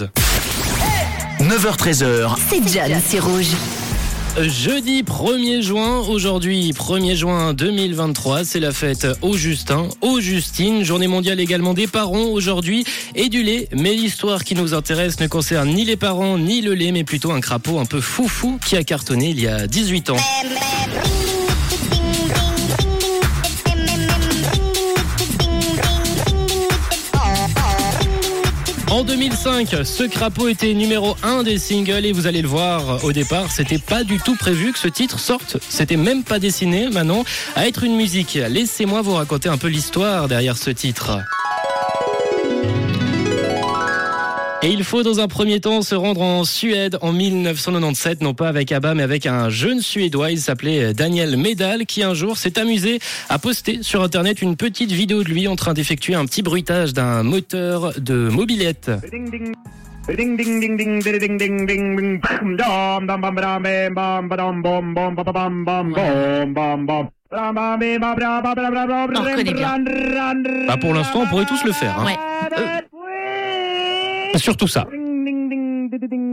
Rouge. 9h13h. C'est John, c'est rouge. Jeudi 1er juin, aujourd'hui 1er juin 2023, c'est la fête au Justin, au Justine, journée mondiale également des parents aujourd'hui et du lait. Mais l'histoire qui nous intéresse ne concerne ni les parents ni le lait, mais plutôt un crapaud un peu foufou qui a cartonné il y a 18 ans. En 2005, ce crapaud était numéro 1 des singles et vous allez le voir au départ, c'était pas du tout prévu que ce titre sorte. C'était même pas dessiné, maintenant, à être une musique. Laissez-moi vous raconter un peu l'histoire derrière ce titre. Et il faut dans un premier temps se rendre en Suède en 1997, non pas avec ABBA mais avec un jeune Suédois, il s'appelait Daniel Medal, qui un jour s'est amusé à poster sur Internet une petite vidéo de lui en train d'effectuer un petit bruitage d'un moteur de mobilette. Bah pour l'instant, on pourrait tous le faire. Hein. Ouais. Surtout ça.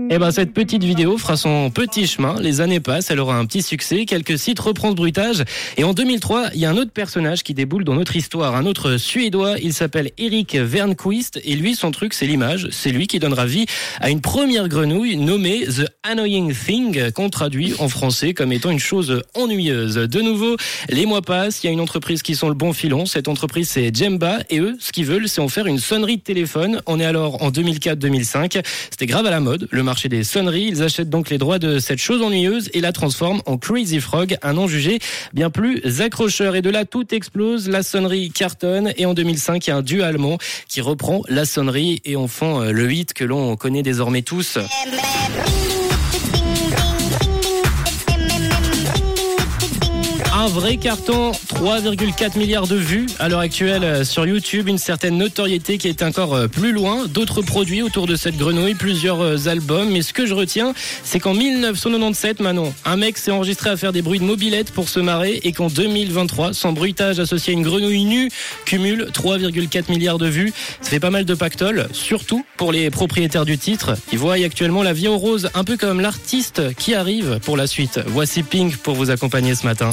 Et ben cette petite vidéo fera son petit chemin. Les années passent, elle aura un petit succès. Quelques sites reprennent ce bruitage. Et en 2003, il y a un autre personnage qui déboule dans notre histoire, un autre Suédois. Il s'appelle Eric Vernquist et lui, son truc, c'est l'image. C'est lui qui donnera vie à une première grenouille nommée The Annoying Thing, qu'on traduit en français comme étant une chose ennuyeuse. De nouveau, les mois passent. Il y a une entreprise qui sont le bon filon. Cette entreprise, c'est Jemba. Et eux, ce qu'ils veulent, c'est en faire une sonnerie de téléphone. On est alors en 2004-2005. C'était grave à la mode, le marché des sonneries. Ils achètent donc les droits de cette chose ennuyeuse et la transforment en Crazy Frog, un nom jugé bien plus accrocheur. Et de là, tout explose. La sonnerie cartonne. Et en 2005, il y a un duo allemand qui reprend la sonnerie et en font euh, le hit que l'on connaît désormais tous. Un vrai carton, 3,4 milliards de vues à l'heure actuelle euh, sur YouTube, une certaine notoriété qui est encore euh, plus loin, d'autres produits autour de cette grenouille, plusieurs euh, albums, mais ce que je retiens, c'est qu'en 1997, Manon, un mec s'est enregistré à faire des bruits de mobilette pour se marrer et qu'en 2023, son bruitage associé à une grenouille nue cumule 3,4 milliards de vues. Ça fait pas mal de pactole, surtout pour les propriétaires du titre. Ils voient actuellement la vie en rose, un peu comme l'artiste qui arrive pour la suite. Voici Pink pour vous accompagner ce matin.